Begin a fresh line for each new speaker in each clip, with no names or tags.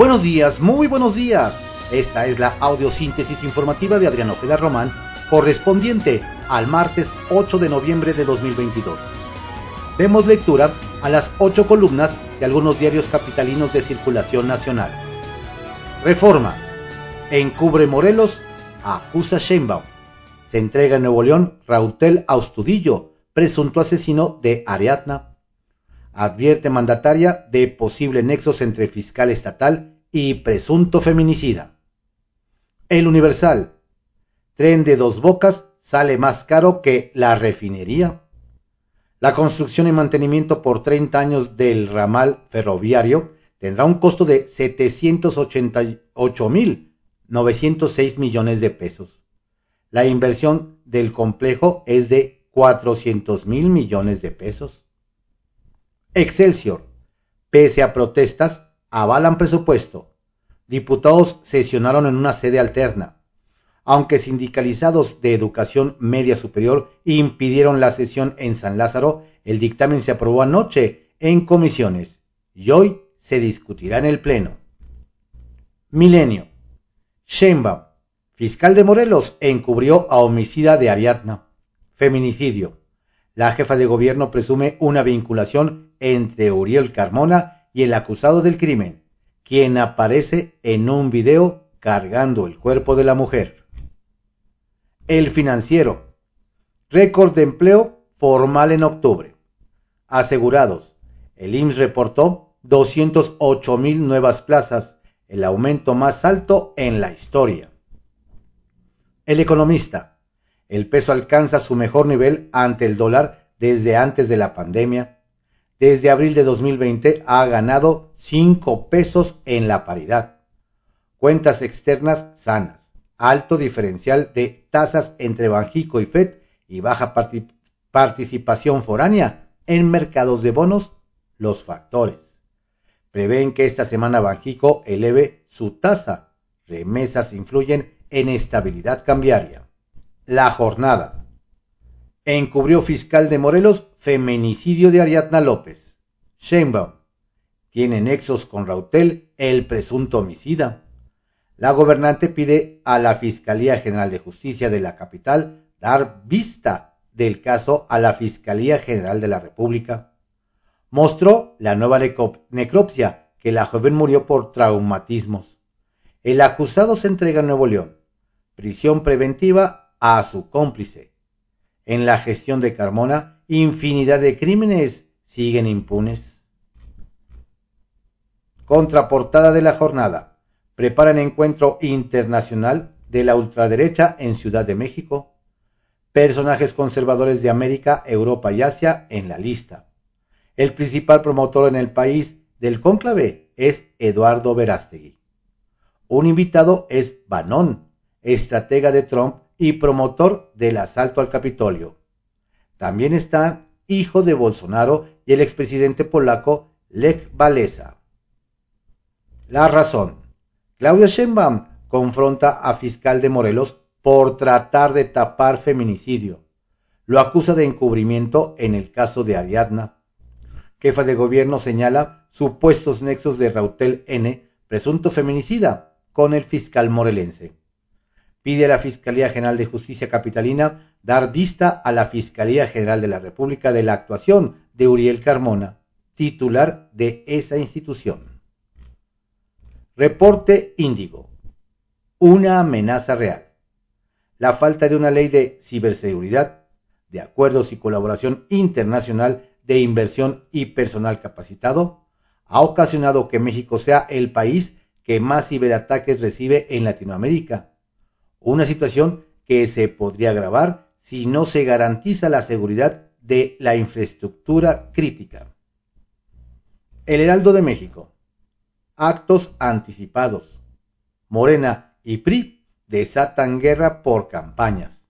Buenos días, muy buenos días. Esta es la audiosíntesis informativa de Adriano Ojeda Román, correspondiente al martes 8 de noviembre de 2022. Demos lectura a las ocho columnas de algunos diarios capitalinos de circulación nacional. Reforma. Encubre Morelos, acusa Sheinbaum. Se entrega en Nuevo León Rautel Austudillo, presunto asesino de Ariadna. Advierte mandataria de posible nexos entre fiscal estatal y presunto feminicida. El Universal. Tren de dos bocas sale más caro que la refinería. La construcción y mantenimiento por 30 años del ramal ferroviario tendrá un costo de 788.906 millones de pesos. La inversión del complejo es de 400 mil millones de pesos. Excelsior. Pese a protestas, avalan presupuesto. Diputados sesionaron en una sede alterna. Aunque sindicalizados de educación media superior impidieron la sesión en San Lázaro, el dictamen se aprobó anoche en comisiones y hoy se discutirá en el Pleno. Milenio. Sheinbaum, fiscal de Morelos, encubrió a homicida de Ariadna. Feminicidio. La jefa de gobierno presume una vinculación entre Uriel Carmona y el acusado del crimen, quien aparece en un video cargando el cuerpo de la mujer. El financiero. Récord de empleo formal en octubre. Asegurados. El IMSS reportó 208 mil nuevas plazas, el aumento más alto en la historia. El economista. El peso alcanza su mejor nivel ante el dólar desde antes de la pandemia. Desde abril de 2020 ha ganado 5 pesos en la paridad. Cuentas externas sanas. Alto diferencial de tasas entre Banjico y FED y baja participación foránea en mercados de bonos, los factores. Prevén que esta semana Banjico eleve su tasa. Remesas influyen en estabilidad cambiaria. La jornada. Encubrió fiscal de Morelos feminicidio de Ariadna López. Sheinbaum. Tiene nexos con Rautel, el presunto homicida. La gobernante pide a la Fiscalía General de Justicia de la capital dar vista del caso a la Fiscalía General de la República. Mostró la nueva necropsia que la joven murió por traumatismos. El acusado se entrega en Nuevo León. Prisión preventiva a su cómplice. En la gestión de Carmona, infinidad de crímenes siguen impunes. Contraportada de la jornada. Preparan encuentro internacional de la ultraderecha en Ciudad de México. Personajes conservadores de América, Europa y Asia en la lista. El principal promotor en el país del cónclave es Eduardo Verástegui. Un invitado es Bannon, estratega de Trump y promotor del asalto al Capitolio. También está hijo de Bolsonaro y el expresidente polaco Lech Walesa. La razón. Claudia Sheinbaum confronta a fiscal de Morelos por tratar de tapar feminicidio. Lo acusa de encubrimiento en el caso de Ariadna. Jefa de gobierno señala supuestos nexos de Rautel N, presunto feminicida, con el fiscal morelense pide a la Fiscalía General de Justicia Capitalina dar vista a la Fiscalía General de la República de la actuación de Uriel Carmona, titular de esa institución. Reporte Índigo. Una amenaza real. La falta de una ley de ciberseguridad, de acuerdos y colaboración internacional de inversión y personal capacitado, ha ocasionado que México sea el país que más ciberataques recibe en Latinoamérica una situación que se podría agravar si no se garantiza la seguridad de la infraestructura crítica. El Heraldo de México. Actos anticipados. Morena y PRI desatan guerra por campañas.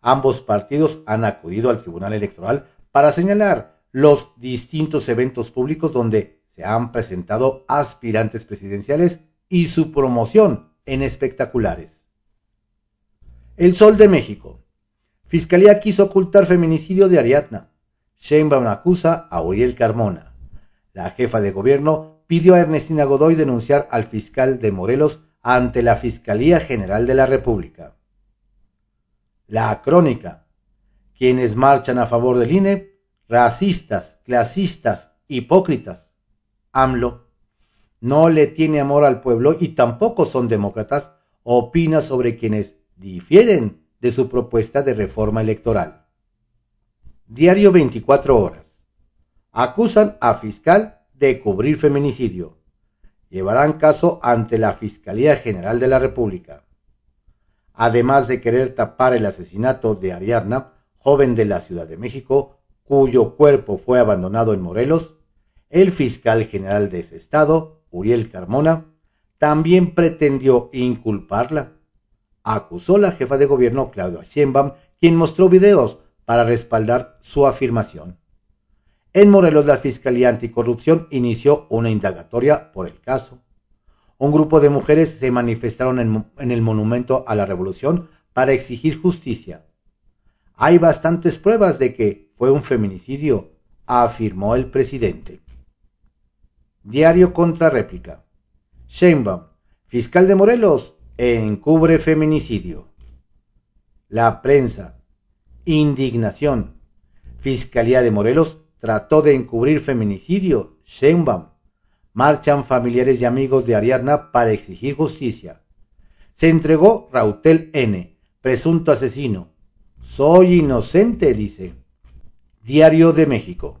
Ambos partidos han acudido al Tribunal Electoral para señalar los distintos eventos públicos donde se han presentado aspirantes presidenciales y su promoción en espectaculares. El Sol de México. Fiscalía quiso ocultar feminicidio de Ariadna. Sheinbaum acusa a Uriel Carmona. La jefa de gobierno pidió a Ernestina Godoy denunciar al fiscal de Morelos ante la Fiscalía General de la República. La crónica. Quienes marchan a favor del INE, racistas, clasistas, hipócritas. AMLO no le tiene amor al pueblo y tampoco son demócratas, opina sobre quienes difieren de su propuesta de reforma electoral. Diario 24 horas. Acusan a fiscal de cubrir feminicidio. Llevarán caso ante la Fiscalía General de la República. Además de querer tapar el asesinato de Ariadna, joven de la Ciudad de México, cuyo cuerpo fue abandonado en Morelos, el fiscal general de ese estado, Uriel Carmona, también pretendió inculparla. Acusó la jefa de gobierno Claudia Sheinbaum, quien mostró videos para respaldar su afirmación. En Morelos, la Fiscalía Anticorrupción inició una indagatoria por el caso. Un grupo de mujeres se manifestaron en, en, el Monumento a la Revolución para exigir justicia. Hay bastantes pruebas de que fue un feminicidio, afirmó el presidente. Diario contra réplica. Sheinbaum, fiscal de Morelos, encubre feminicidio. La prensa. Indignación. Fiscalía de Morelos trató de encubrir feminicidio. Sheinbaum. Marchan familiares y amigos de Ariadna para exigir justicia. Se entregó Rautel N., presunto asesino. Soy inocente, dice. Diario de México.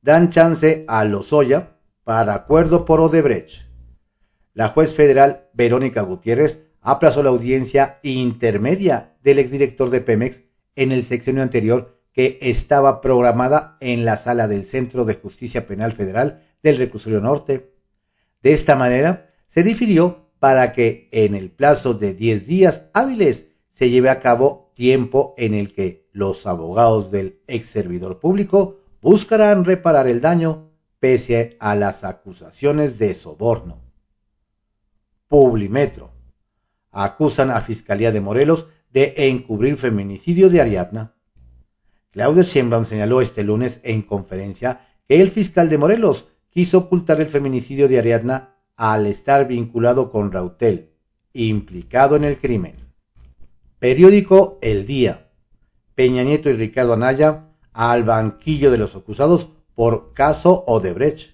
Dan chance a Lozoya para acuerdo por Odebrecht. La juez federal Verónica Gutiérrez aplazó la audiencia intermedia del exdirector de Pemex en el sexenio anterior que estaba programada en la sala del Centro de Justicia Penal Federal del Reclusorio Norte. De esta manera, se difirió para que en el plazo de 10 días hábiles se lleve a cabo tiempo en el que los abogados del ex servidor público buscarán reparar el daño pese a las acusaciones de soborno. Publimetro. Acusan a Fiscalía de Morelos de encubrir feminicidio de Ariadna. Claudia Sheinbaum señaló este lunes en conferencia que el fiscal de Morelos quiso ocultar el feminicidio de Ariadna al estar vinculado con Rautel, implicado en el crimen. Periódico El Día. Peña Nieto y Ricardo Anaya al banquillo de los acusados por caso Odebrecht.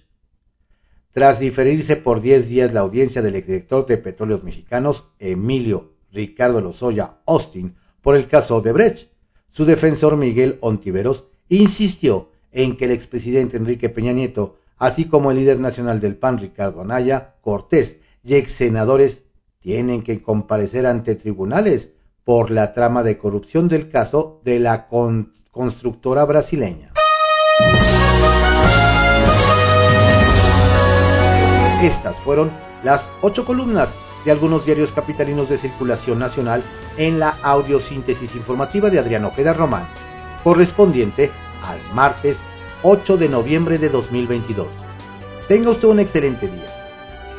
Tras diferirse por 10 días la audiencia del exdirector de Petróleos Mexicanos, Emilio Ricardo Lozoya Austin, por el caso Odebrecht, su defensor Miguel Ontiveros insistió en que el expresidente Enrique Peña Nieto, así como el líder nacional del PAN Ricardo Anaya Cortés y ex senadores, tienen que comparecer ante tribunales por la trama de corrupción del caso de la con constructora brasileña. Fueron las ocho columnas de algunos diarios capitalinos de circulación nacional en la audiosíntesis informativa de Adrián Ojeda Román, correspondiente al martes 8 de noviembre de 2022. Tenga usted un excelente día.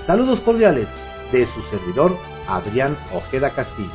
Saludos cordiales de su servidor Adrián Ojeda Castilla.